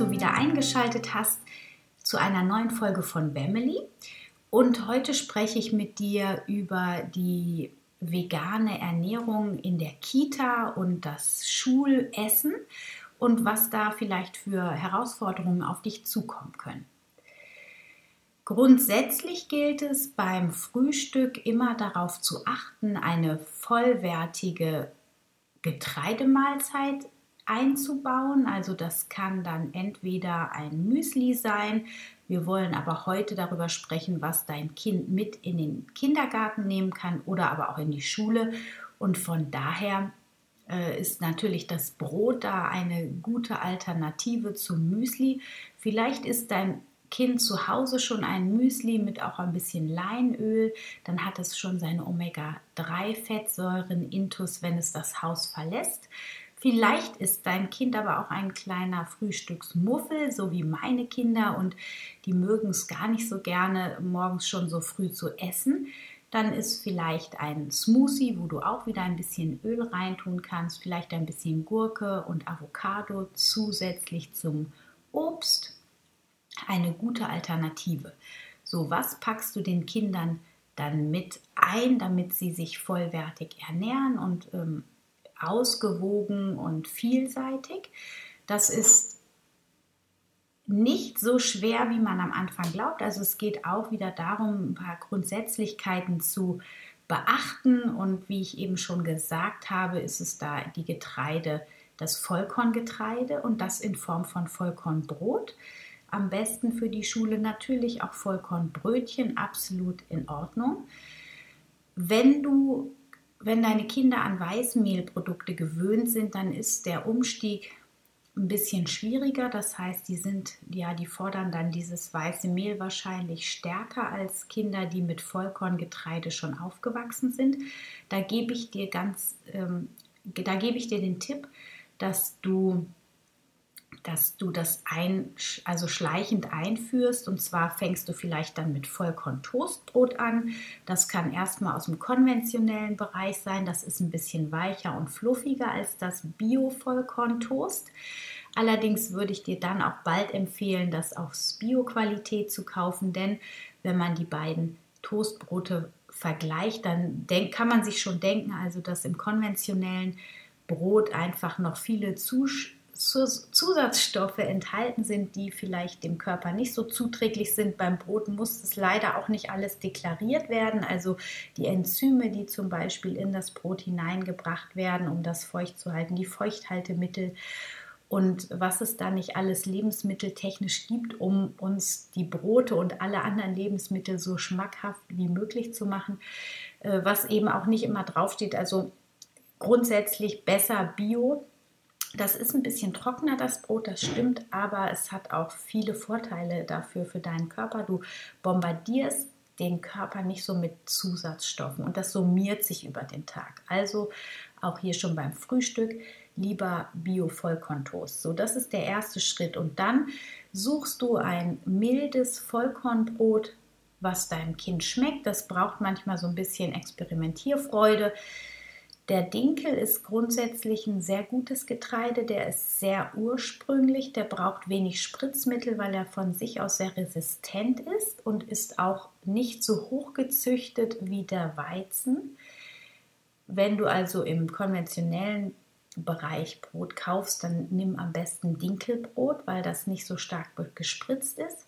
Du wieder eingeschaltet hast zu einer neuen Folge von Family. Und heute spreche ich mit dir über die vegane Ernährung in der Kita und das Schulessen und was da vielleicht für Herausforderungen auf dich zukommen können. Grundsätzlich gilt es beim Frühstück immer darauf zu achten, eine vollwertige Getreidemahlzeit einzubauen. Also das kann dann entweder ein Müsli sein. Wir wollen aber heute darüber sprechen, was dein Kind mit in den Kindergarten nehmen kann oder aber auch in die Schule. Und von daher äh, ist natürlich das Brot da eine gute Alternative zum Müsli. Vielleicht ist dein Kind zu Hause schon ein Müsli mit auch ein bisschen Leinöl, dann hat es schon seine Omega-3-Fettsäuren intus, wenn es das Haus verlässt. Vielleicht ist dein Kind aber auch ein kleiner Frühstücksmuffel, so wie meine Kinder, und die mögen es gar nicht so gerne, morgens schon so früh zu essen. Dann ist vielleicht ein Smoothie, wo du auch wieder ein bisschen Öl reintun kannst, vielleicht ein bisschen Gurke und Avocado zusätzlich zum Obst. Eine gute Alternative. So, was packst du den Kindern dann mit ein, damit sie sich vollwertig ernähren und ähm, ausgewogen und vielseitig. Das ist nicht so schwer, wie man am Anfang glaubt. Also es geht auch wieder darum, ein paar Grundsätzlichkeiten zu beachten. Und wie ich eben schon gesagt habe, ist es da die Getreide, das Vollkorngetreide und das in Form von Vollkornbrot. Am besten für die Schule natürlich auch Vollkornbrötchen, absolut in Ordnung. Wenn du wenn deine Kinder an Weißmehlprodukte gewöhnt sind, dann ist der Umstieg ein bisschen schwieriger. Das heißt, die sind, ja, die fordern dann dieses weiße Mehl wahrscheinlich stärker als Kinder, die mit Vollkorngetreide schon aufgewachsen sind. Da gebe ich dir ganz, ähm, da gebe ich dir den Tipp, dass du dass du das ein, also schleichend einführst. Und zwar fängst du vielleicht dann mit Vollkorn-Toastbrot an. Das kann erstmal aus dem konventionellen Bereich sein. Das ist ein bisschen weicher und fluffiger als das Bio-Vollkorn-Toast. Allerdings würde ich dir dann auch bald empfehlen, das aus Bio-Qualität zu kaufen, denn wenn man die beiden Toastbrote vergleicht, dann denk, kann man sich schon denken, also dass im konventionellen Brot einfach noch viele Zuschauer Zusatzstoffe enthalten sind, die vielleicht dem Körper nicht so zuträglich sind. Beim Brot muss es leider auch nicht alles deklariert werden. Also die Enzyme, die zum Beispiel in das Brot hineingebracht werden, um das feucht zu halten, die Feuchthaltemittel und was es da nicht alles lebensmitteltechnisch gibt, um uns die Brote und alle anderen Lebensmittel so schmackhaft wie möglich zu machen, äh, was eben auch nicht immer draufsteht. Also grundsätzlich besser Bio das ist ein bisschen trockener, das Brot, das stimmt, aber es hat auch viele Vorteile dafür für deinen Körper. Du bombardierst den Körper nicht so mit Zusatzstoffen und das summiert sich über den Tag. Also auch hier schon beim Frühstück lieber Bio-Vollkorntoast. So, das ist der erste Schritt. Und dann suchst du ein mildes Vollkornbrot, was deinem Kind schmeckt. Das braucht manchmal so ein bisschen Experimentierfreude. Der Dinkel ist grundsätzlich ein sehr gutes Getreide, der ist sehr ursprünglich, der braucht wenig Spritzmittel, weil er von sich aus sehr resistent ist und ist auch nicht so hoch gezüchtet wie der Weizen. Wenn du also im konventionellen Bereich Brot kaufst, dann nimm am besten Dinkelbrot, weil das nicht so stark gespritzt ist.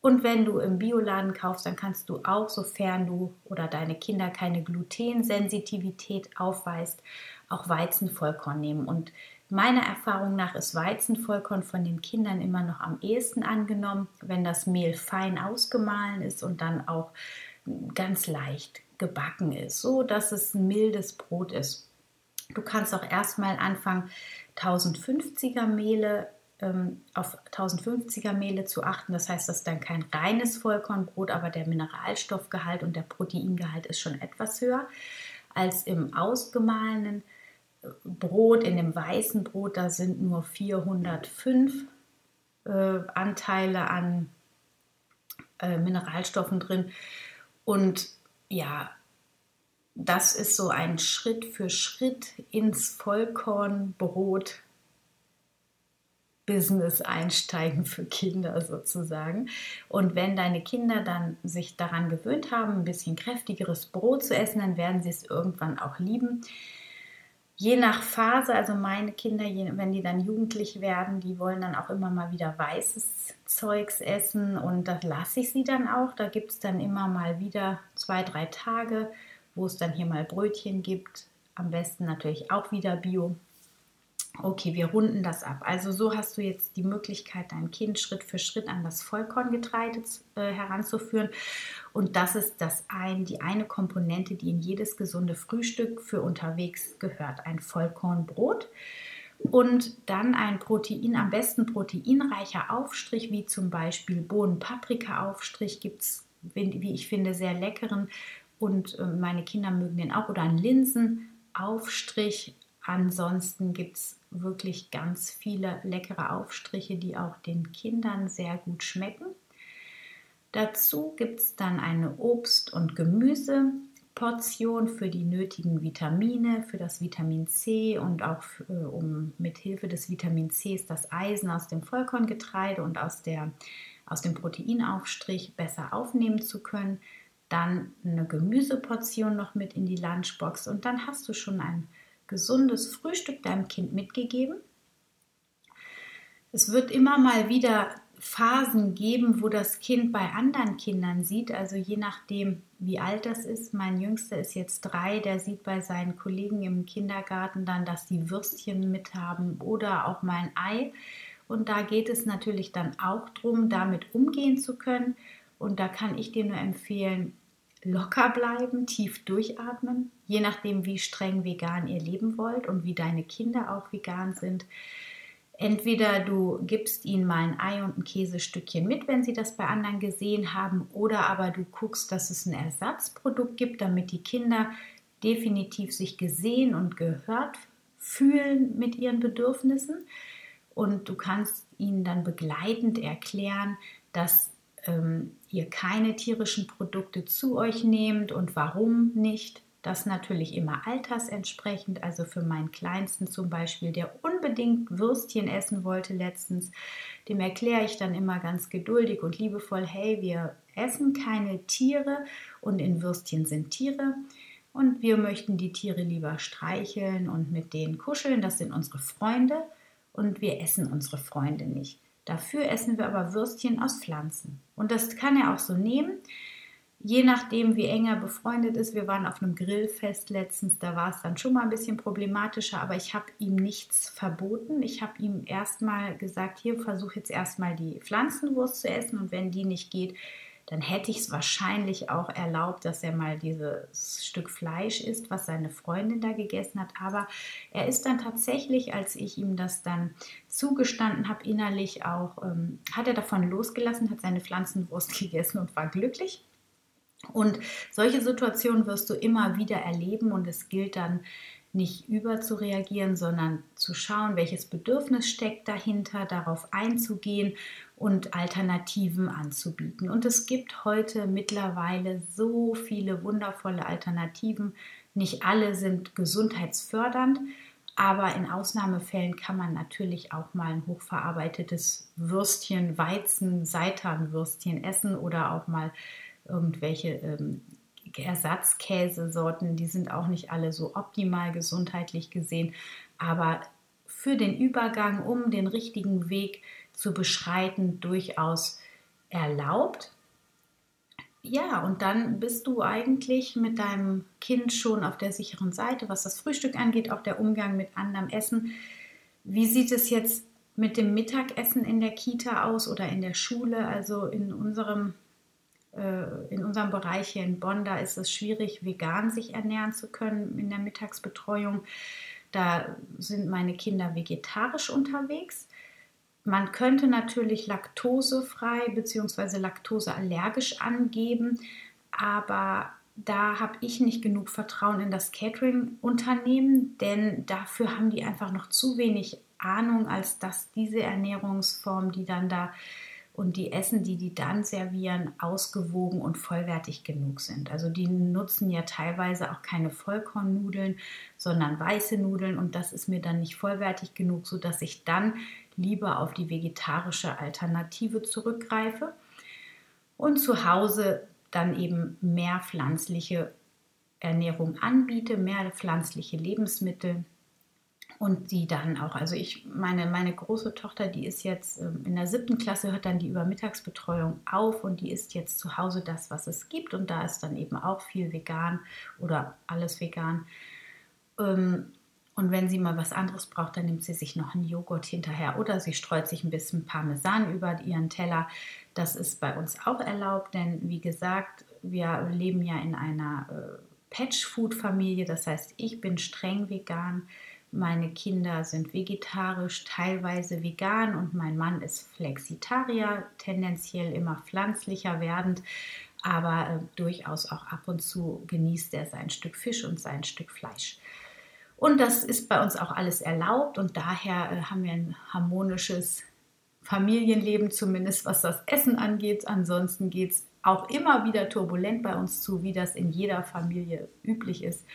Und wenn du im Bioladen kaufst, dann kannst du auch, sofern du oder deine Kinder keine Glutensensitivität aufweist, auch Weizenvollkorn nehmen. Und meiner Erfahrung nach ist Weizenvollkorn von den Kindern immer noch am ehesten angenommen, wenn das Mehl fein ausgemahlen ist und dann auch ganz leicht gebacken ist, so dass es ein mildes Brot ist. Du kannst auch erstmal anfangen, 1050er Mehle ähm, auf 1050er Mehle zu achten. Das heißt, das ist dann kein reines Vollkornbrot, aber der Mineralstoffgehalt und der Proteingehalt ist schon etwas höher als im ausgemahlenen äh, Brot. In dem weißen Brot, da sind nur 405 äh, Anteile an äh, Mineralstoffen drin. Und ja, das ist so ein Schritt für Schritt ins Vollkornbrot Business einsteigen für Kinder sozusagen. Und wenn deine Kinder dann sich daran gewöhnt haben, ein bisschen kräftigeres Brot zu essen, dann werden sie es irgendwann auch lieben. Je nach Phase, also meine Kinder, wenn die dann jugendlich werden, die wollen dann auch immer mal wieder weißes Zeugs essen und das lasse ich sie dann auch. Da gibt es dann immer mal wieder zwei, drei Tage, wo es dann hier mal Brötchen gibt. Am besten natürlich auch wieder Bio. Okay, wir runden das ab. Also so hast du jetzt die Möglichkeit, dein Kind Schritt für Schritt an das Vollkorngetreide äh, heranzuführen. Und das ist das ein, die eine Komponente, die in jedes gesunde Frühstück für unterwegs gehört. Ein Vollkornbrot. Und dann ein Protein, am besten proteinreicher Aufstrich, wie zum Beispiel Bohnen-Paprika-Aufstrich, gibt es, wie ich finde, sehr leckeren. Und äh, meine Kinder mögen den auch. Oder ein Linsenaufstrich. Ansonsten gibt es wirklich ganz viele leckere Aufstriche, die auch den Kindern sehr gut schmecken. Dazu gibt es dann eine Obst- und Gemüseportion für die nötigen Vitamine, für das Vitamin C und auch für, äh, um mit Hilfe des Vitamin C das Eisen aus dem Vollkorngetreide und aus, der, aus dem Proteinaufstrich besser aufnehmen zu können. Dann eine Gemüseportion noch mit in die Lunchbox und dann hast du schon ein gesundes Frühstück deinem Kind mitgegeben. Es wird immer mal wieder Phasen geben, wo das Kind bei anderen Kindern sieht, also je nachdem, wie alt das ist. Mein Jüngster ist jetzt drei, der sieht bei seinen Kollegen im Kindergarten dann, dass die Würstchen mithaben oder auch mal ein Ei. Und da geht es natürlich dann auch darum, damit umgehen zu können. Und da kann ich dir nur empfehlen, locker bleiben, tief durchatmen, je nachdem, wie streng vegan ihr leben wollt und wie deine Kinder auch vegan sind. Entweder du gibst ihnen mal ein Ei und ein Käsestückchen mit, wenn sie das bei anderen gesehen haben, oder aber du guckst, dass es ein Ersatzprodukt gibt, damit die Kinder definitiv sich gesehen und gehört fühlen mit ihren Bedürfnissen. Und du kannst ihnen dann begleitend erklären, dass ähm, ihr keine tierischen Produkte zu euch nehmt und warum nicht. Das natürlich immer altersentsprechend. Also für meinen Kleinsten zum Beispiel, der unbedingt Würstchen essen wollte letztens, dem erkläre ich dann immer ganz geduldig und liebevoll, hey, wir essen keine Tiere und in Würstchen sind Tiere. Und wir möchten die Tiere lieber streicheln und mit denen kuscheln. Das sind unsere Freunde und wir essen unsere Freunde nicht. Dafür essen wir aber Würstchen aus Pflanzen. Und das kann er auch so nehmen. Je nachdem, wie eng er befreundet ist. Wir waren auf einem Grillfest letztens, da war es dann schon mal ein bisschen problematischer, aber ich habe ihm nichts verboten. Ich habe ihm erstmal gesagt, hier versuch jetzt erstmal die Pflanzenwurst zu essen und wenn die nicht geht, dann hätte ich es wahrscheinlich auch erlaubt, dass er mal dieses Stück Fleisch isst, was seine Freundin da gegessen hat. Aber er ist dann tatsächlich, als ich ihm das dann zugestanden habe, innerlich auch, ähm, hat er davon losgelassen, hat seine Pflanzenwurst gegessen und war glücklich. Und solche Situationen wirst du immer wieder erleben und es gilt dann nicht überzureagieren, sondern zu schauen, welches Bedürfnis steckt dahinter, darauf einzugehen und Alternativen anzubieten. Und es gibt heute mittlerweile so viele wundervolle Alternativen. Nicht alle sind gesundheitsfördernd, aber in Ausnahmefällen kann man natürlich auch mal ein hochverarbeitetes Würstchen, Weizen, Seitanwürstchen essen oder auch mal irgendwelche ähm, Ersatzkäsesorten, die sind auch nicht alle so optimal gesundheitlich gesehen, aber für den Übergang, um den richtigen Weg zu beschreiten, durchaus erlaubt. Ja, und dann bist du eigentlich mit deinem Kind schon auf der sicheren Seite, was das Frühstück angeht, auch der Umgang mit anderem Essen. Wie sieht es jetzt mit dem Mittagessen in der Kita aus oder in der Schule? Also in unserem in unserem Bereich hier in Bonn, da ist es schwierig, vegan sich ernähren zu können in der Mittagsbetreuung. Da sind meine Kinder vegetarisch unterwegs. man könnte natürlich laktosefrei bzw. laktoseallergisch angeben, aber da habe ich nicht genug Vertrauen in das Catering-Unternehmen, denn dafür haben die einfach noch zu wenig Ahnung, als dass diese Ernährungsform, die dann da und die Essen, die die dann servieren, ausgewogen und vollwertig genug sind. Also die nutzen ja teilweise auch keine Vollkornnudeln, sondern weiße Nudeln. Und das ist mir dann nicht vollwertig genug, sodass ich dann lieber auf die vegetarische Alternative zurückgreife. Und zu Hause dann eben mehr pflanzliche Ernährung anbiete, mehr pflanzliche Lebensmittel und die dann auch, also ich, meine, meine große Tochter, die ist jetzt ähm, in der siebten Klasse, hört dann die Übermittagsbetreuung auf und die isst jetzt zu Hause das, was es gibt und da ist dann eben auch viel vegan oder alles vegan. Ähm, und wenn sie mal was anderes braucht, dann nimmt sie sich noch einen Joghurt hinterher oder sie streut sich ein bisschen Parmesan über ihren Teller. Das ist bei uns auch erlaubt, denn wie gesagt, wir leben ja in einer äh, Patch-Food-Familie. Das heißt, ich bin streng vegan. Meine Kinder sind vegetarisch, teilweise vegan und mein Mann ist Flexitarier, tendenziell immer pflanzlicher werdend, aber äh, durchaus auch ab und zu genießt er sein Stück Fisch und sein Stück Fleisch. Und das ist bei uns auch alles erlaubt und daher äh, haben wir ein harmonisches Familienleben, zumindest was das Essen angeht. Ansonsten geht es auch immer wieder turbulent bei uns zu, wie das in jeder Familie üblich ist.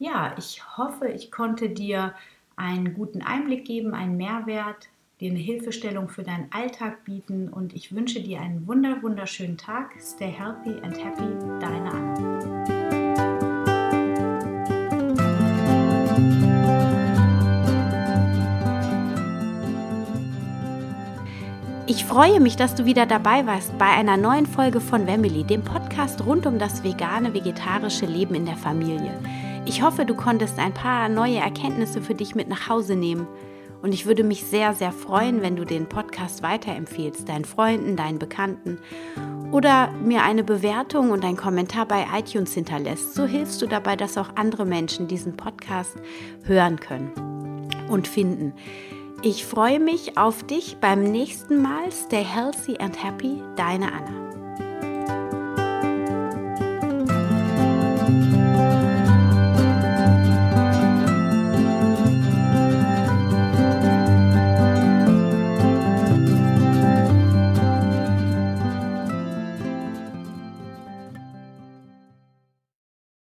Ja, ich hoffe, ich konnte dir einen guten Einblick geben, einen Mehrwert, dir eine Hilfestellung für deinen Alltag bieten und ich wünsche dir einen wunder wunderschönen Tag. Stay healthy and happy, deine Anna. Ich freue mich, dass du wieder dabei warst bei einer neuen Folge von Wemily, dem Podcast rund um das vegane, vegetarische Leben in der Familie. Ich hoffe, du konntest ein paar neue Erkenntnisse für dich mit nach Hause nehmen. Und ich würde mich sehr, sehr freuen, wenn du den Podcast weiterempfehlst, deinen Freunden, deinen Bekannten oder mir eine Bewertung und einen Kommentar bei iTunes hinterlässt. So hilfst du dabei, dass auch andere Menschen diesen Podcast hören können und finden. Ich freue mich auf dich beim nächsten Mal. Stay healthy and happy, deine Anna.